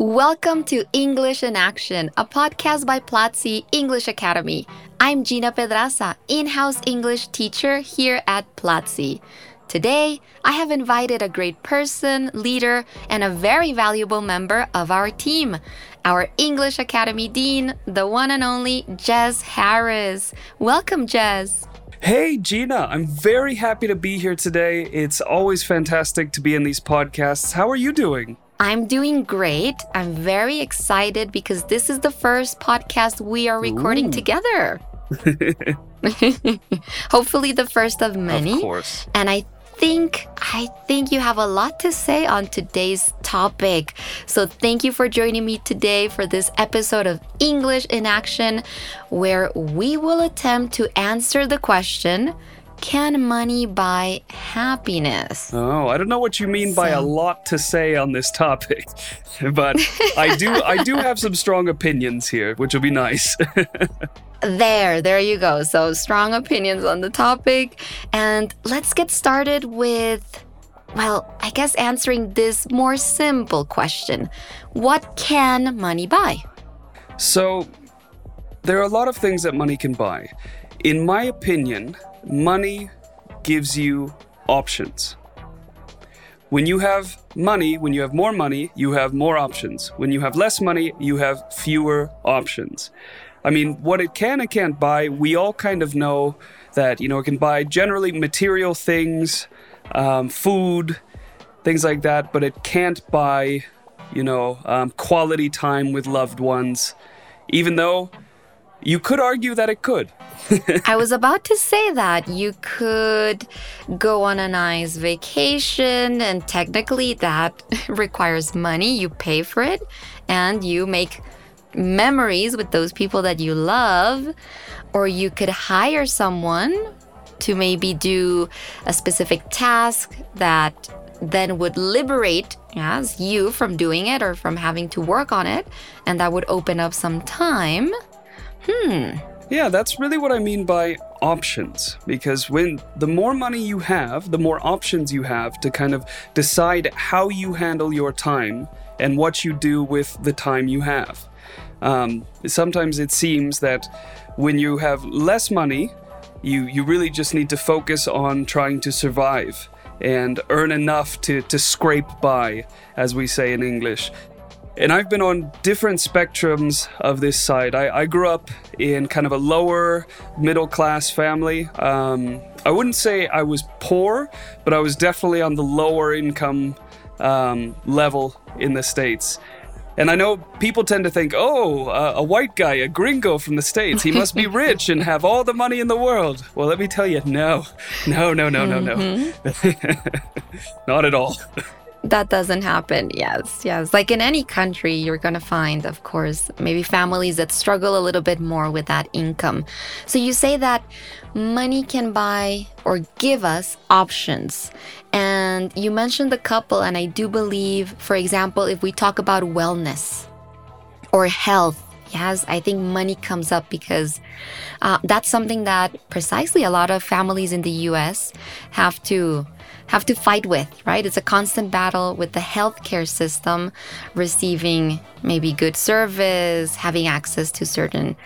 Welcome to English in Action, a podcast by Platzi English Academy. I'm Gina Pedraza, in house English teacher here at Platzi. Today, I have invited a great person, leader, and a very valuable member of our team, our English Academy Dean, the one and only Jess Harris. Welcome, Jess. Hey, Gina, I'm very happy to be here today. It's always fantastic to be in these podcasts. How are you doing? I'm doing great. I'm very excited because this is the first podcast we are recording Ooh. together. Hopefully the first of many. Of course. And I think I think you have a lot to say on today's topic. So thank you for joining me today for this episode of English in Action where we will attempt to answer the question can money buy happiness? Oh, I don't know what you mean by a lot to say on this topic, but I do I do have some strong opinions here, which will be nice. There, there you go. So, strong opinions on the topic. And let's get started with, well, I guess answering this more simple question What can money buy? So, there are a lot of things that money can buy. In my opinion, money gives you options. When you have money, when you have more money, you have more options. When you have less money, you have fewer options. I mean, what it can and can't buy, we all kind of know that, you know, it can buy generally material things, um, food, things like that, but it can't buy, you know, um, quality time with loved ones, even though you could argue that it could. I was about to say that you could go on a nice vacation, and technically that requires money. You pay for it and you make memories with those people that you love. Or you could hire someone to maybe do a specific task that then would liberate yes, you from doing it or from having to work on it. And that would open up some time. Hmm. Yeah, that's really what I mean by options. Because when the more money you have, the more options you have to kind of decide how you handle your time and what you do with the time you have. Um, sometimes it seems that when you have less money, you, you really just need to focus on trying to survive and earn enough to, to scrape by, as we say in English. And I've been on different spectrums of this side. I, I grew up in kind of a lower middle class family. Um, I wouldn't say I was poor, but I was definitely on the lower income um, level in the States. And I know people tend to think, oh, uh, a white guy, a gringo from the States, he must be rich and have all the money in the world. Well, let me tell you, no, no, no, no, no, no. Not at all. That doesn't happen. Yes, yes. Like in any country, you're going to find, of course, maybe families that struggle a little bit more with that income. So you say that money can buy or give us options. And you mentioned the couple, and I do believe, for example, if we talk about wellness or health, yes, I think money comes up because uh, that's something that precisely a lot of families in the US have to have to fight with, right? It's a constant battle with the healthcare system, receiving maybe good service, having access to certain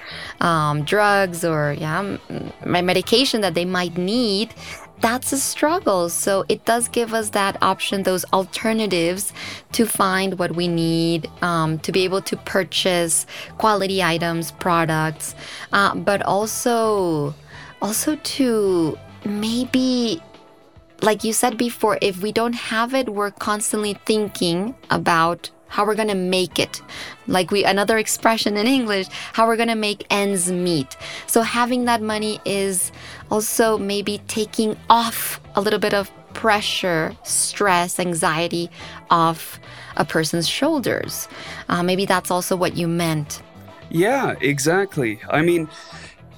um, drugs or yeah, m- m- medication that they might need. That's a struggle. So it does give us that option, those alternatives to find what we need, um, to be able to purchase quality items, products, uh, but also, also to maybe like you said before, if we don't have it, we're constantly thinking about how we're gonna make it. Like we another expression in English, how we're gonna make ends meet. So having that money is also maybe taking off a little bit of pressure, stress, anxiety off a person's shoulders. Uh, maybe that's also what you meant. Yeah, exactly. I mean,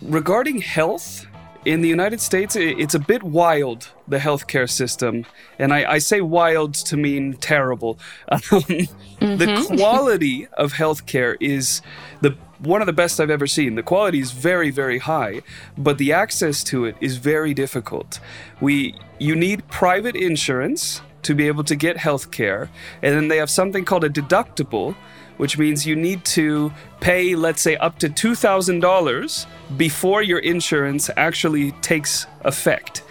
regarding health, in the United States, it's a bit wild, the healthcare system. And I, I say wild to mean terrible. Um, The quality of healthcare is the one of the best I've ever seen. The quality is very, very high, but the access to it is very difficult. We you need private insurance to be able to get healthcare, and then they have something called a deductible, which means you need to pay, let's say, up to $2,000 before your insurance actually takes effect.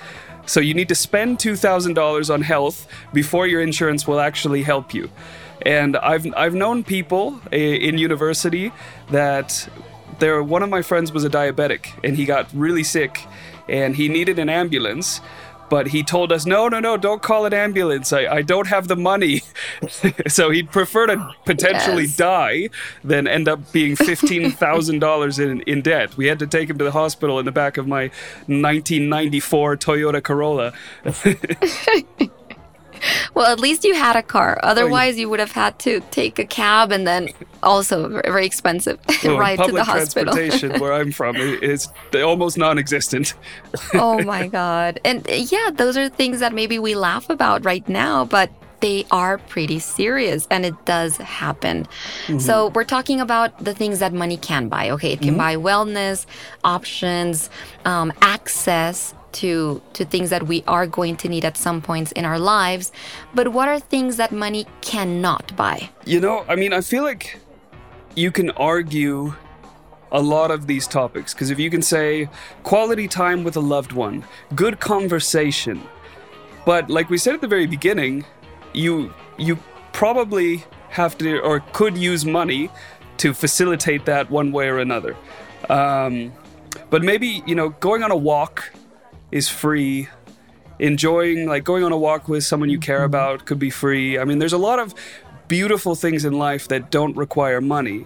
So you need to spend $2,000 on health before your insurance will actually help you. And I've, I've known people eh, in university that there, one of my friends was a diabetic and he got really sick and he needed an ambulance. But he told us, no, no, no, don't call an ambulance. I, I don't have the money. so he'd prefer to potentially Yes. die than end up being $15,000 in, in debt. We had to take him to the hospital in the back of my 1994 Toyota Corolla. Well, at least you had a car. Oh, Otherwise, you would have had to take a cab and then also very expensive Well, ride to the hospital. Public transportation where I'm from is almost non-existent. oh my god. And uh, yeah, those are things that maybe we laugh about right now, but they are pretty serious and it does happen. So, we're talking about the things that money can buy. Okay, it can buy wellness, options, um, access to to things that we are going to need at some points in our lives. But what are things that money cannot buy? You know, I mean, I feel like you can argue a lot of these topics because if you can say quality time with a loved one, good conversation, but like we said at the very beginning, you you probably have to or could use money to facilitate that one way or another. Um, but maybe you know, going on a walk is free. Enjoying like going on a walk with someone you care about could be free. I mean, there's a lot of beautiful things in life that don't require money.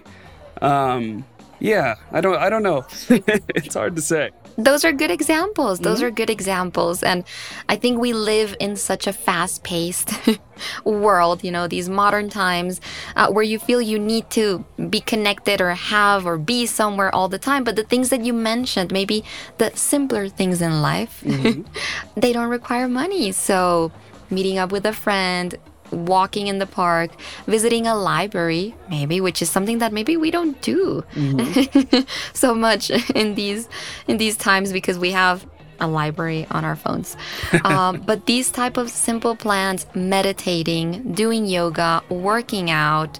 Um, yeah, I don't, I don't know. it's hard to say. Those are good examples. Those Mm-hmm. are good examples. And I think we live in such a fast paced world, you know, these modern times uh, where you feel you need to be connected or have or be somewhere all the time. But the things that you mentioned, maybe the simpler things in life, Mm-hmm. they don't require money. So meeting up with a friend, walking in the park, visiting a library, maybe, which is something that maybe we don't do mm-hmm. so much in these in these times because we have a library on our phones. Um, but these type of simple plans, meditating, doing yoga, working out,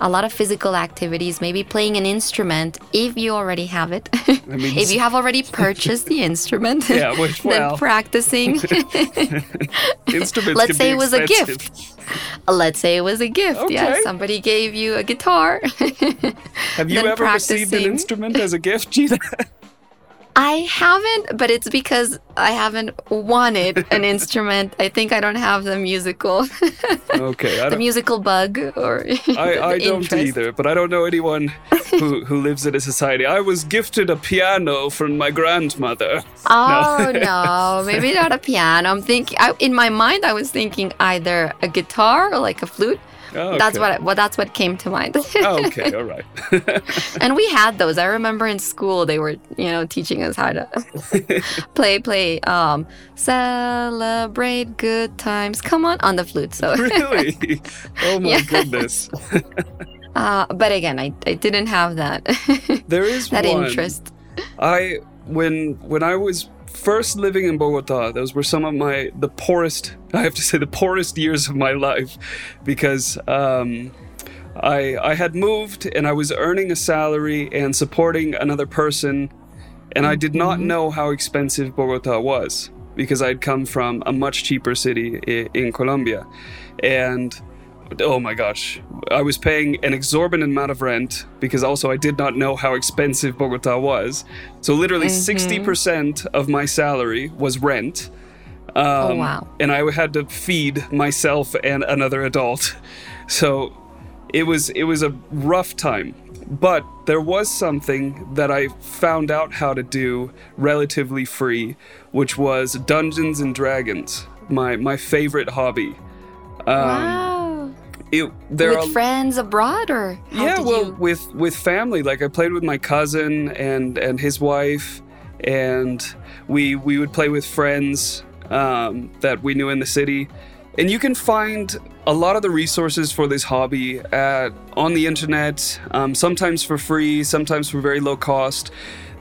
a lot of physical activities, maybe playing an instrument if you already have it. if you have already purchased the instrument, Yeah, which, well. then practicing. Instruments Let's say it was a gift. Let's say it was a gift. Yeah, Okay. somebody gave you a guitar. Have you ever received an instrument as a gift, Gina? I haven't, but it's because I haven't wanted an instrument. I think I don't have the musical, okay, the musical bug, or I, I don't either, but I don't know anyone who, who lives in a society. I was gifted a piano from my grandmother. Oh no, maybe not a piano. I'm thinking I, in my mind. I was thinking either a guitar or like a flute. Oh, That's what. I, well, that's what came to mind. Oh, okay, all right. and we had those. I remember in school they were, you know, teaching us how to play, play, um, celebrate good times. Come on, on the flute. So, really? Oh my Yeah. goodness. uh, but again, I, I didn't have that There is that one. interest. I when when I was first living in Bogota, those were some of my the poorest. I have to say the poorest years of my life, because um, I I had moved and I was earning a salary and supporting another person, and I did not know how expensive Bogota was because I'd come from a much cheaper city in Colombia, and oh my gosh, I was paying an exorbitant amount of rent because also I did not know how expensive Bogota was. So literally 60% of my salary was rent. Um, Oh, wow. And I had to feed myself and another adult. So it was it was a rough time. But there was something that I found out how to do relatively free, which was Dungeons and Dragons, my my favorite hobby. Um, wow. It, there With are friends abroad, or how yeah well you- with with family like i played with my cousin and and his wife and we we would play with friends um, that we knew in the city. And you can find a lot of the resources for this hobby at, on the internet, um, sometimes for free, sometimes for very low cost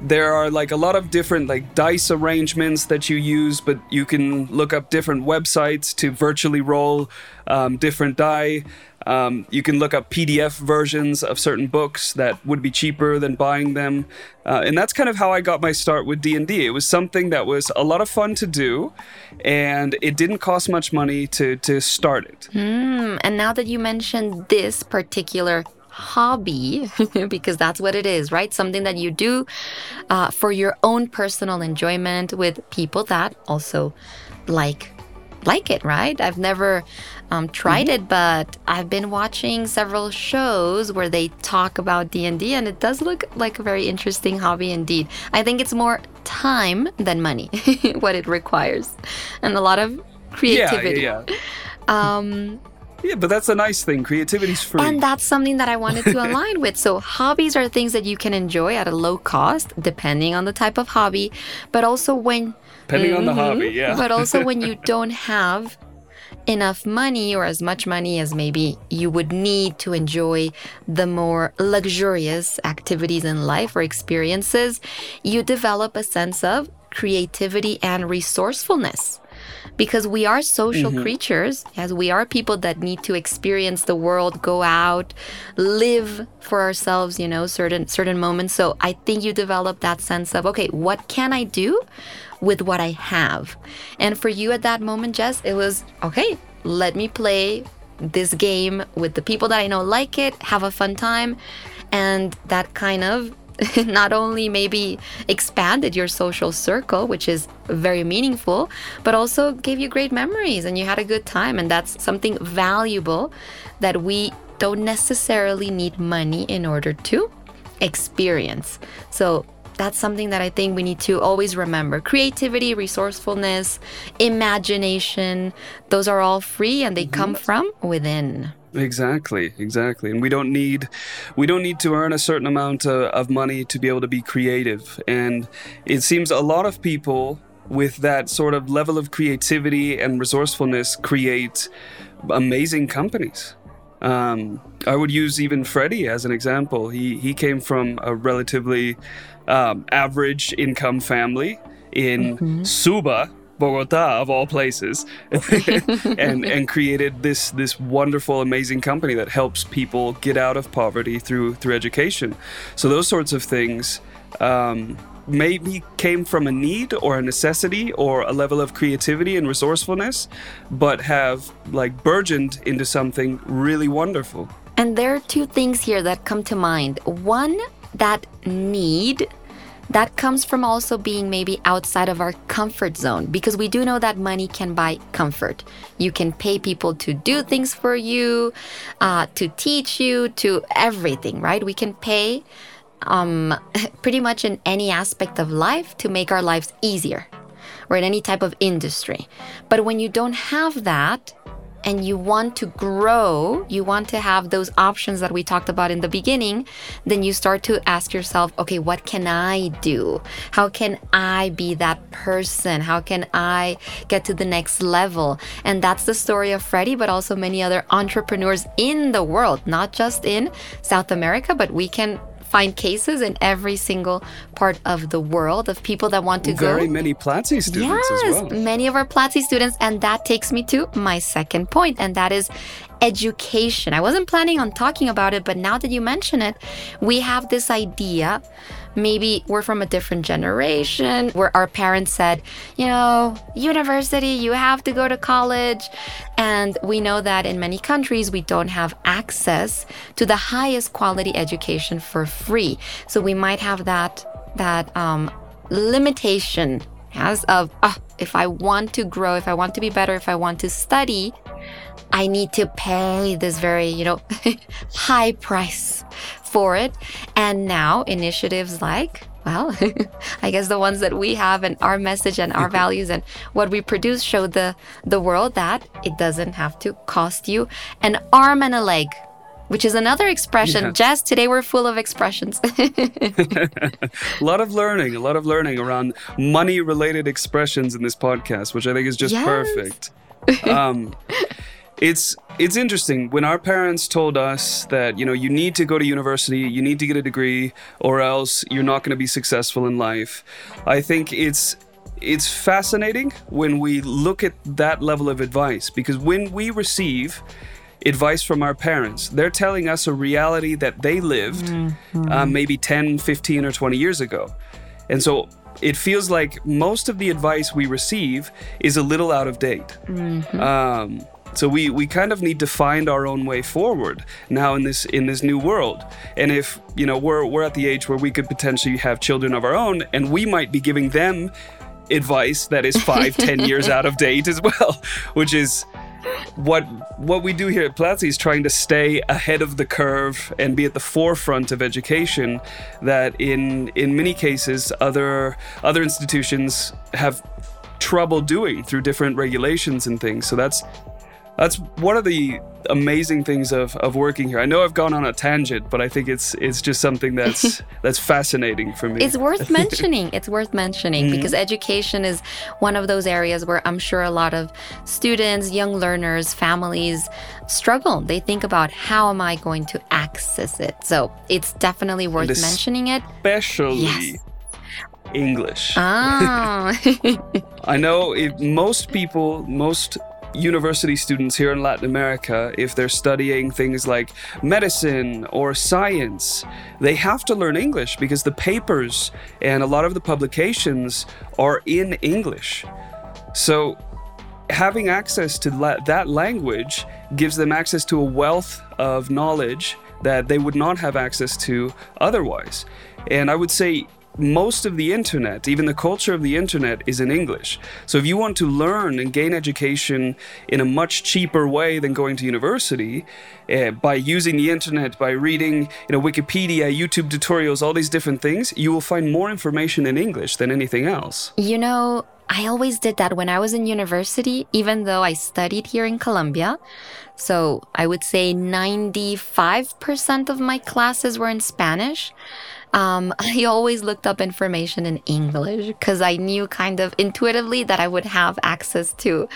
there are like a lot of different like dice arrangements that you use but you can look up different websites to virtually roll um, different die. Um, you can look up pdf versions of certain books that would be cheaper than buying them. Uh, and that's kind of how i got my start with d&d it was something that was a lot of fun to do and it didn't cost much money to, to start it. Mm, and now that you mentioned this particular hobby, because that's what it is, right? Something that you do uh, for your own personal enjoyment with people that also like like it, right? I've never um, tried mm-hmm. it, but I've been watching several shows where they talk about D and D, and it does look like a very interesting hobby indeed. I think it's more time than money what it requires, and a lot of creativity. Yeah, yeah. yeah. Um, yeah, but that's a nice thing. Creativity's free. And that's something that I wanted to align with. So, hobbies are things that you can enjoy at a low cost, depending on the type of hobby, but also when. Depending mm-hmm, on the hobby, yeah. but also when you don't have enough money or as much money as maybe you would need to enjoy the more luxurious activities in life or experiences, you develop a sense of creativity and resourcefulness because we are social mm-hmm. creatures. As we are people that need to experience the world go out live for ourselves you know certain certain moments. So i think you develop that sense of okay what can i do with what i have? And for you at that moment jess it was okay let me play this game with the people that i know like it have a fun time. And that kind of not only maybe expanded your social circle, which is very meaningful, but also gave you great memories and you had a good time. And that's something valuable that we don't necessarily need money in order to experience. So that's something that I think we need to always remember. Creativity, resourcefulness, imagination, those are all free and they mm-hmm. come from within. Exactly, exactly. And we don't need we don't need to earn a certain amount of, uh, of money to be able to be creative. And it seems a lot of people with that sort of level of creativity and resourcefulness create amazing companies. Um, I would use even Freddie as an example. He he came from a relatively um, average income family in mm-hmm. Suba, Bogota of all places, and and created this this wonderful, amazing company that helps people get out of poverty through through education. So those sorts of things. Um, maybe came from a need or a necessity or a level of creativity and resourcefulness, but have like burgeoned into something really wonderful. And there are two things here that come to mind. One, that need that comes from also being maybe outside of our comfort zone because we do know that money can buy comfort. You can pay people to do things for you, uh, to teach you, to everything, right? We can pay um, pretty much in any aspect of life to make our lives easier or in any type of industry. But when you don't have that, and you want to grow, you want to have those options that we talked about in the beginning, then you start to ask yourself, okay, what can I do? How can I be that person? How can I get to the next level? And that's the story of Freddie, but also many other entrepreneurs in the world, not just in South America, but we can find cases in every single part of the world of people that want to Very go. Very many Platzi students yes, as well. Many of our Platzi students. And that takes me to my second point, and that is education. I wasn't planning on talking about it, but now that you mention it, we have this idea maybe we're from a different generation where our parents said, you know, university, you have to go to college. And we know that in many countries, we don't have access to the highest quality education for free. So we might have that, that, um, limitation as of oh, if I want to grow, if I want to be better, if I want to study, I need to pay this very, you know, high price for it. And now initiatives like, well, I guess the ones that we have and our message and our values and what we produce show the the world that it doesn't have to cost you an arm and a leg which is another expression. Yes. Jess, today we're full of expressions. a lot of learning, a lot of learning around money related expressions in this podcast, which I think is just Yes. perfect. Um, it's it's interesting when our parents told us that you know you need to go to university, you need to get a degree, or else you're not going to be successful in life. I think it's it's fascinating when we look at that level of advice because when we receive advice from our parents. They're telling us a reality that they lived uh, maybe 10, 15, or 20 years ago. And so it feels like most of the advice we receive is a little out of date. Um, so we, we kind of need to find our own way forward now in this in this new world. And if you know we're we're at the age where we could potentially have children of our own, and we might be giving them advice that is five, ten years out of date as well, which is what what we do here at Platzi is trying to stay ahead of the curve and be at the forefront of education that in in many cases other other institutions have trouble doing through different regulations and things. So that's that's one of the amazing things of, of working here. I know I've gone on a tangent, but I think it's it's just something that's that's fascinating for me. It's worth mentioning. It's worth mentioning Mm-hmm. because education is one of those areas where I'm sure a lot of students, young learners, families struggle. They think about how am I going to access it. So it's definitely worth this- mentioning it. Especially Yes. English. Ah, I know if most people, most university students here in Latin America, if they're studying things like medicine or science, they have to learn English because the papers and a lot of the publications are in English. So having access to la- that language gives them access to a wealth of knowledge that they would not have access to otherwise. And I would say most of the internet, even the culture of the internet, is in English. So if you want to learn and gain education in a much cheaper way than going to university, uh, by using the internet, by reading, you know, Wikipedia, YouTube tutorials, all these different things, you will find more information in English than anything else. you know, I always did that when I was in university, even though I studied here in Colombia. So I would say 95% of my classes were in Spanish. Um, I always looked up information in English because I knew kind of intuitively that I would have access to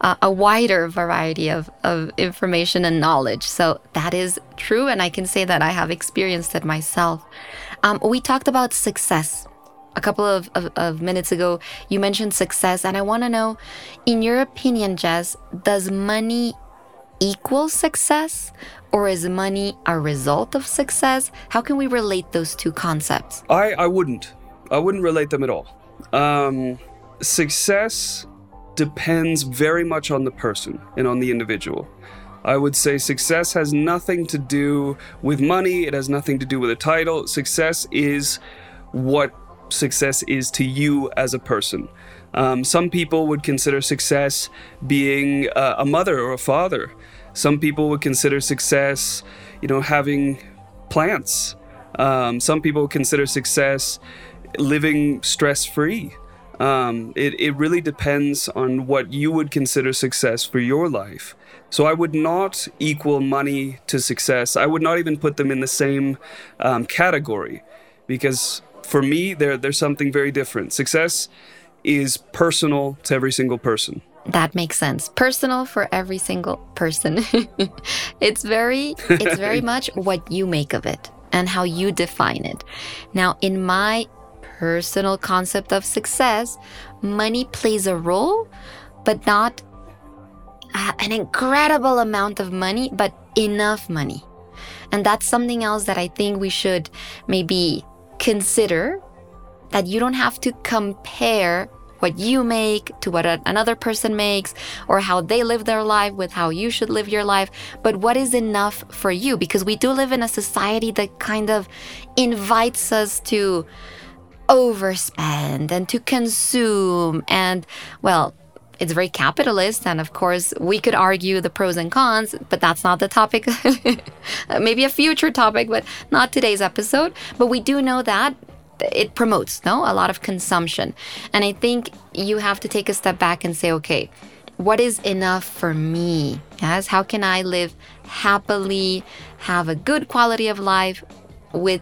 uh, a wider variety of, of information and knowledge. So that is true. And I can say that I have experienced it myself. Um, we talked about success a couple of, of, of minutes ago, you mentioned success, and I want to know, in your opinion, Jess, does money equal success, or is money a result of success? How can we relate those two concepts? I, I wouldn't. I wouldn't relate them at all. Um, success depends very much on the person and on the individual. I would say success has nothing to do with money, it has nothing to do with a title. Success is what success is to you as a person. Um, some people would consider success being uh, a mother or a father. Some people would consider success, you know, having plants. Um, some people consider success living stress free. Um, it, it really depends on what you would consider success for your life. So I would not equal money to success. I would not even put them in the same um, category because for me, they're, they're something very different. Success is personal to every single person. That makes sense. Personal for every single person. it's very it's very much what you make of it and how you define it. Now, in my personal concept of success, money plays a role, but not an incredible amount of money, but enough money. And that's something else that I think we should maybe consider that you don't have to compare what you make to what another person makes or how they live their life with how you should live your life, but what is enough for you? Because we do live in a society that kind of invites us to overspend and to consume. And, well, it's very capitalist and of course we could argue the pros and cons but that's not the topic. Maybe a future topic but not today's episode. But we do know that it promotes no a lot of consumption and i think you have to take a step back and say okay what is enough for me? Yes, how can I live happily, have a good quality of life with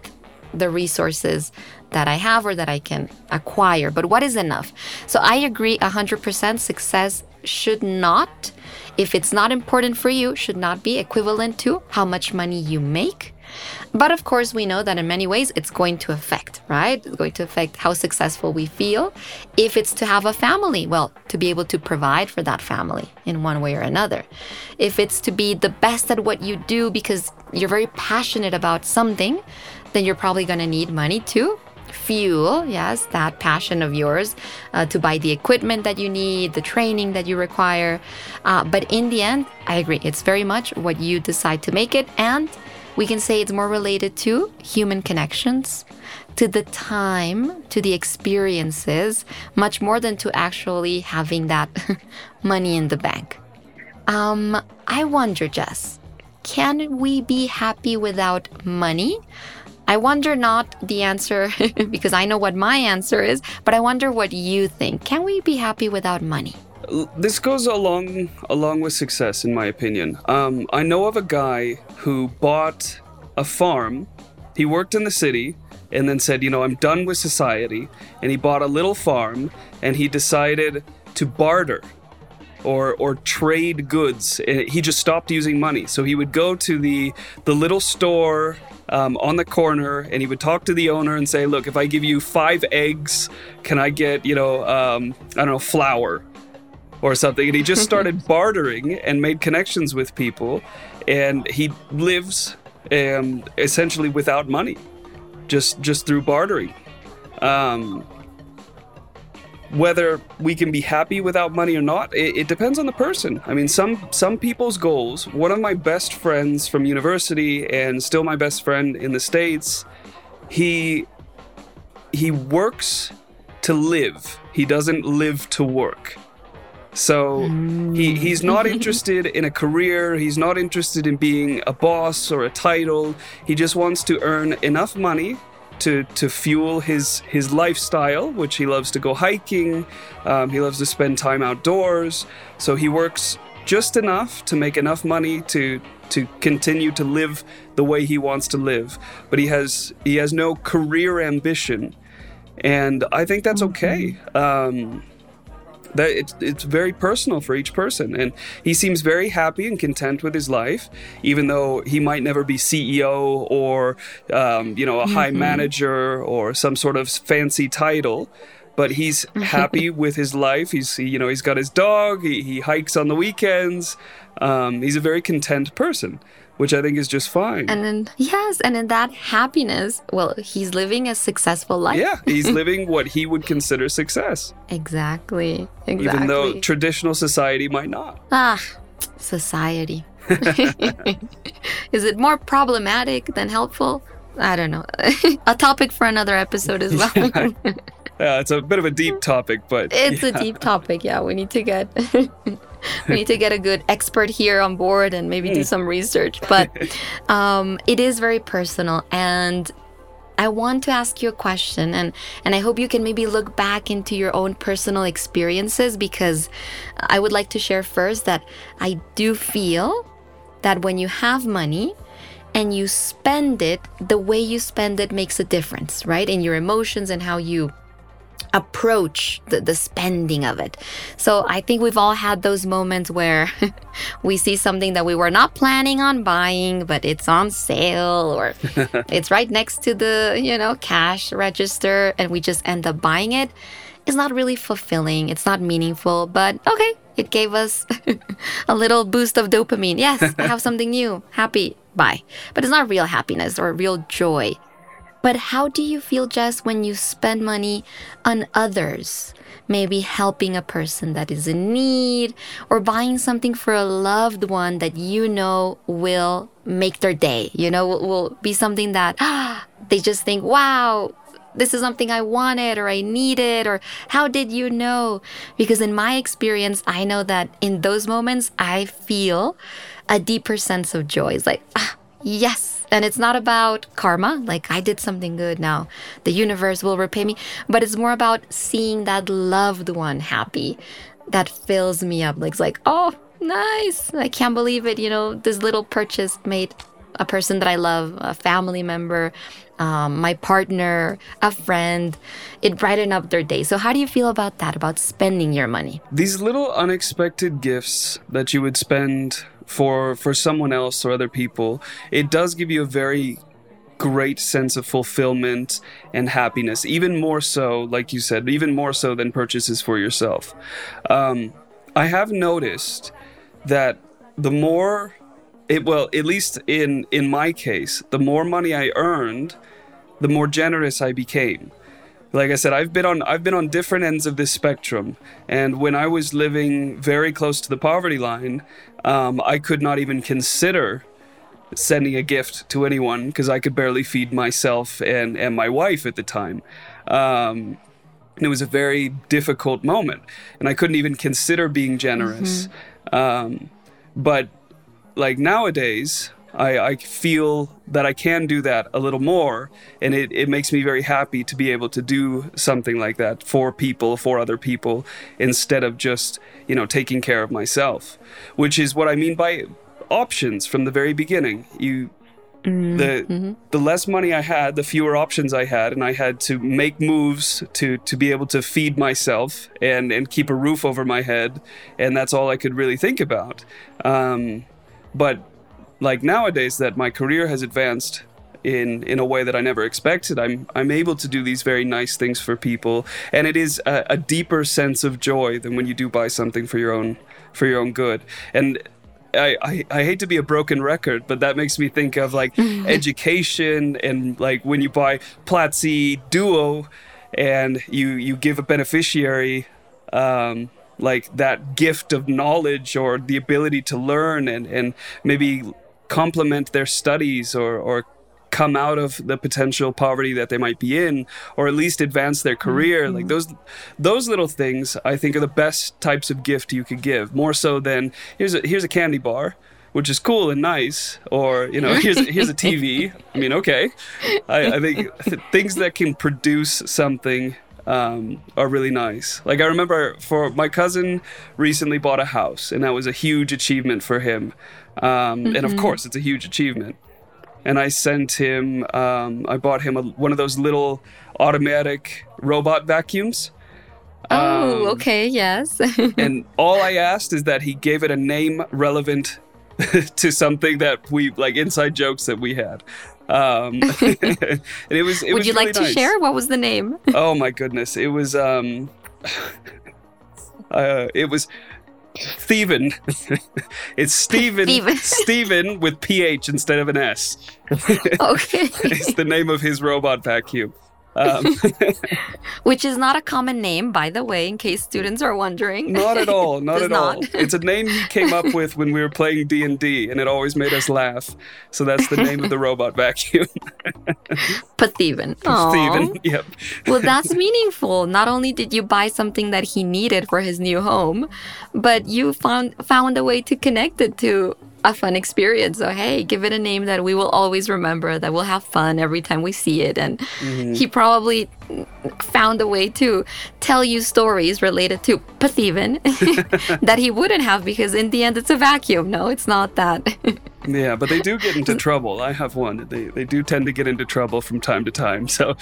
the resources that I have or that I can acquire? But what is enough? So I agree 100% success should not, if it's not important for you, should not be equivalent to how much money you make. But of course, we know that in many ways it's going to affect, right? It's going to affect how successful we feel. If it's to have a family, well, to be able to provide for that family in one way or another. If it's to be the best at what you do because you're very passionate about something, then you're probably going to need money too fuel, yes, that passion of yours uh, to buy the equipment that you need, the training that you require. Uh, but in the end, I agree, it's very much what you decide to make it. And we can say it's more related to human connections, to the time, to the experiences, much more than to actually having that money in the bank. Um, I wonder, Jess, can we be happy without money? I wonder not the answer because I know what my answer is, but I wonder what you think. Can we be happy without money? This goes along along with success, in my opinion. Um, I know of a guy who bought a farm. He worked in the city and then said, you know, I'm done with society. And he bought a little farm and he decided to barter or or trade goods. He just stopped using money. So he would go to the the little store um, on the corner and he would talk to the owner and say, Look, if I give you five eggs, can I get, you know, um, I don't know, flour or something? And he just started bartering and made connections with people. And he lives um, essentially without money, just just through bartering. Um, whether we can be happy without money or not it, it, depends on the person i mean some some people's goals one of my best friends from university and still my best friend in the states he he works to live he doesn't live to work so he, he's not interested in a career he's not interested in being a boss or a title he just wants to earn enough money to to fuel his his lifestyle, which he loves to go hiking. Um, he loves to spend time outdoors. So he works just enough to make enough money to to continue to live the way he wants to live. But he has he has no career ambition, and I think that's okay. Um, that it's, it's very personal for each person. And he seems very happy and content with his life even though he might never be ceo or um, you know a mm-hmm. high manager or some sort of fancy title but he's happy with his life. He's you know he's got his dog. He, he hikes on the weekends. Um, he's a very content person which I think is just fine. And then, yes, and in that happiness, well, he's living a successful life. Yeah, he's living what he would consider success. Exactly. Exactly. Even though traditional society might not. Ah, society. is it more problematic than helpful? I don't know. a topic for another episode as well. yeah. yeah, it's a bit of a deep topic, but it's yeah. a deep topic. Yeah, we need to get we need to get a good expert here on board and maybe do hmm. some research. But um, it is very personal, and I want to ask you a question, and and I hope you can maybe look back into your own personal experiences because I would like to share first that I do feel that when you have money and you spend it, the way you spend it makes a difference, right? In your emotions and how you approach the, the spending of it. So I think we've all had those moments where we see something that we were not planning on buying, but it's on sale or it's right next to the, you know, cash register and we just end up buying it. It's not really fulfilling, it's not meaningful, but okay, it gave us a little boost of dopamine. Yes, I have something new. Happy. Bye. But it's not real happiness or real joy. But how do you feel, Jess, when you spend money on others? Maybe helping a person that is in need or buying something for a loved one that you know will make their day, you know, will, will be something that ah, they just think, wow, this is something I wanted or I needed or how did you know? Because in my experience, I know that in those moments, I feel a deeper sense of joy. It's like, ah, yes, and it's not about karma, like I did something good now, the universe will repay me, but it's more about seeing that loved one happy. that fills me up. Like, it's like, oh, nice. I can't believe it. You know, this little purchase made a person that I love, a family member, um, my partner, a friend, it brightened up their day. So, how do you feel about that, about spending your money? These little unexpected gifts that you would spend for for someone else or other people, it does give you a very great sense of fulfillment and happiness, even more so, like you said, even more so than purchases for yourself. Um, I have noticed that the more it well, at least in in my case, the more money I earned, the more generous I became. Like I said, I've been on I've been on different ends of this spectrum, and when I was living very close to the poverty line, um, I could not even consider sending a gift to anyone because I could barely feed myself and, and my wife at the time. Um, and it was a very difficult moment, and I couldn't even consider being generous. Mm-hmm. Um, but like nowadays, I, I, feel that I can do that a little more, and it, it makes me very happy to be able to do something like that for people, for other people, instead of just you know taking care of myself, which is what I mean by options from the very beginning. You mm-hmm. the mm-hmm. the less money I had, the fewer options I had, and I had to make moves to to be able to feed myself and and keep a roof over my head, and that's all I could really think about. Um, but like nowadays, that my career has advanced in in a way that I never expected. I'm I'm able to do these very nice things for people, and it is a, a deeper sense of joy than when you do buy something for your own for your own good. And I, I, I, hate to be a broken record, but that makes me think of like education and like when you buy Platzi Duo and you you give a beneficiary um, like that gift of knowledge or the ability to learn and, and maybe complement their studies or, or come out of the potential poverty that they might be in or at least advance their career mm-hmm. like those those little things i think are the best types of gift you could give more so than here's a here's a candy bar which is cool and nice or you know here's here's a tv i mean okay i, I think things that can produce something um, are really nice. Like I remember for my cousin recently bought a house, and that was a huge achievement for him. Um, mm-hmm. And of mm-hmm. course, it's a huge achievement and I sent him. Um, I bought him a, one of those little automatic robot vacuums. Oh, um, okay, yes. and all I asked is that he gave it a name relevant to something that we like inside jokes that we had. Um, and it was. It Would was you really like to nice. share? What was the name? Oh my goodness! It was. Um, uh, it was Steven. it's Steven. Steven with PH instead of an S. okay. it's the name of his robot vacuum. Um, Which is not a common name, by the way, in case students are wondering. Not at all. Not at not. all. It's a name he came up with when we were playing D and D, and it always made us laugh. So that's the name of the robot vacuum. Pathivan. Pathivan. Yep. well, that's meaningful. Not only did you buy something that he needed for his new home, but you found found a way to connect it to a fun experience. So hey, give it a name that we will always remember, that we'll have fun every time we see it. And mm-hmm. he probably found a way to tell you stories related to Pathivan that he wouldn't have because in the end it's a vacuum. No, it's not that. yeah, but they do get into trouble. I have one. They they do tend to get into trouble from time to time. So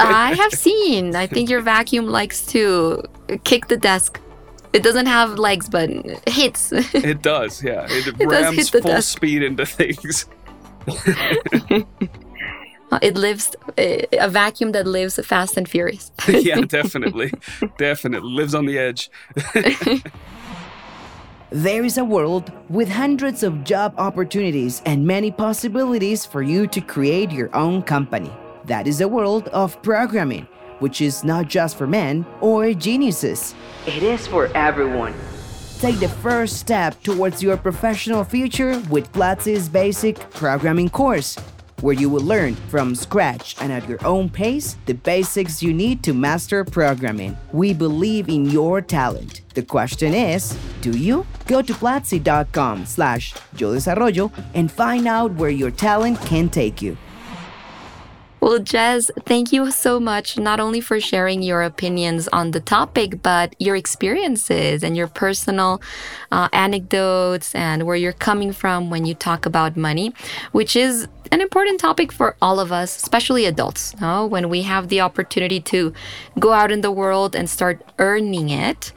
I have seen. I think your vacuum likes to kick the desk it doesn't have legs, but it hits. it does, yeah. It, it rams full desk. speed into things. it lives eh, a vacuum that lives fast and furious. yeah, definitely, definitely lives on the edge. there is a world with hundreds of job opportunities and many possibilities for you to create your own company. That is the world of programming which is not just for men or geniuses. It is for everyone. Take the first step towards your professional future with Platzi's basic programming course, where you will learn from scratch and at your own pace the basics you need to master programming. We believe in your talent. The question is, do you? Go to platzi.com slash yo desarrollo and find out where your talent can take you. Well, Jess, thank you so much, not only for sharing your opinions on the topic, but your experiences and your personal uh, anecdotes and where you're coming from when you talk about money, which is an important topic for all of us, especially adults. No? When we have the opportunity to go out in the world and start earning it,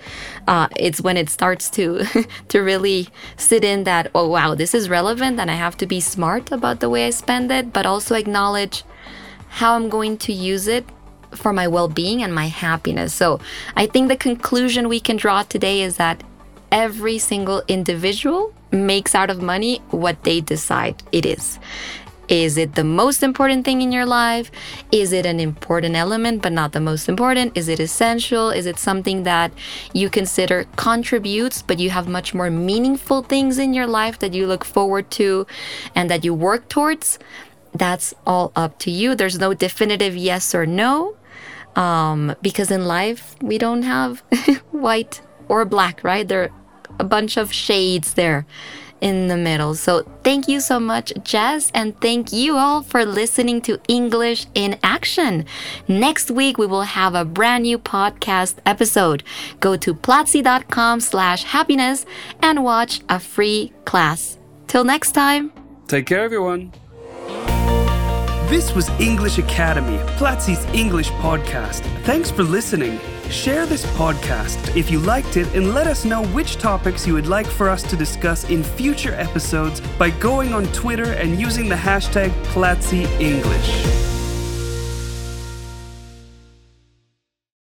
uh, it's when it starts to to really sit in that oh wow this is relevant and I have to be smart about the way I spend it, but also acknowledge how I'm going to use it for my well-being and my happiness. So I think the conclusion we can draw today is that every single individual makes out of money what they decide it is. Is it the most important thing in your life? Is it an important element but not the most important? Is it essential? Is it something that you consider contributes but you have much more meaningful things in your life that you look forward to and that you work towards? That's all up to you. There's no definitive yes or no. Um, because in life, we don't have white or black, right? There are a bunch of shades there in the middle. So thank you so much, Jess, and thank you all for listening to English in Action. Next week we will have a brand new podcast episode. Go to platzi.com slash happiness and watch a free class. Till next time. Take care, everyone. This was English Academy, Platzi's English podcast. Thanks for listening. Share this podcast if you liked it and let us know which topics you would like for us to discuss in future episodes by going on Twitter and using the hashtag Platzi English.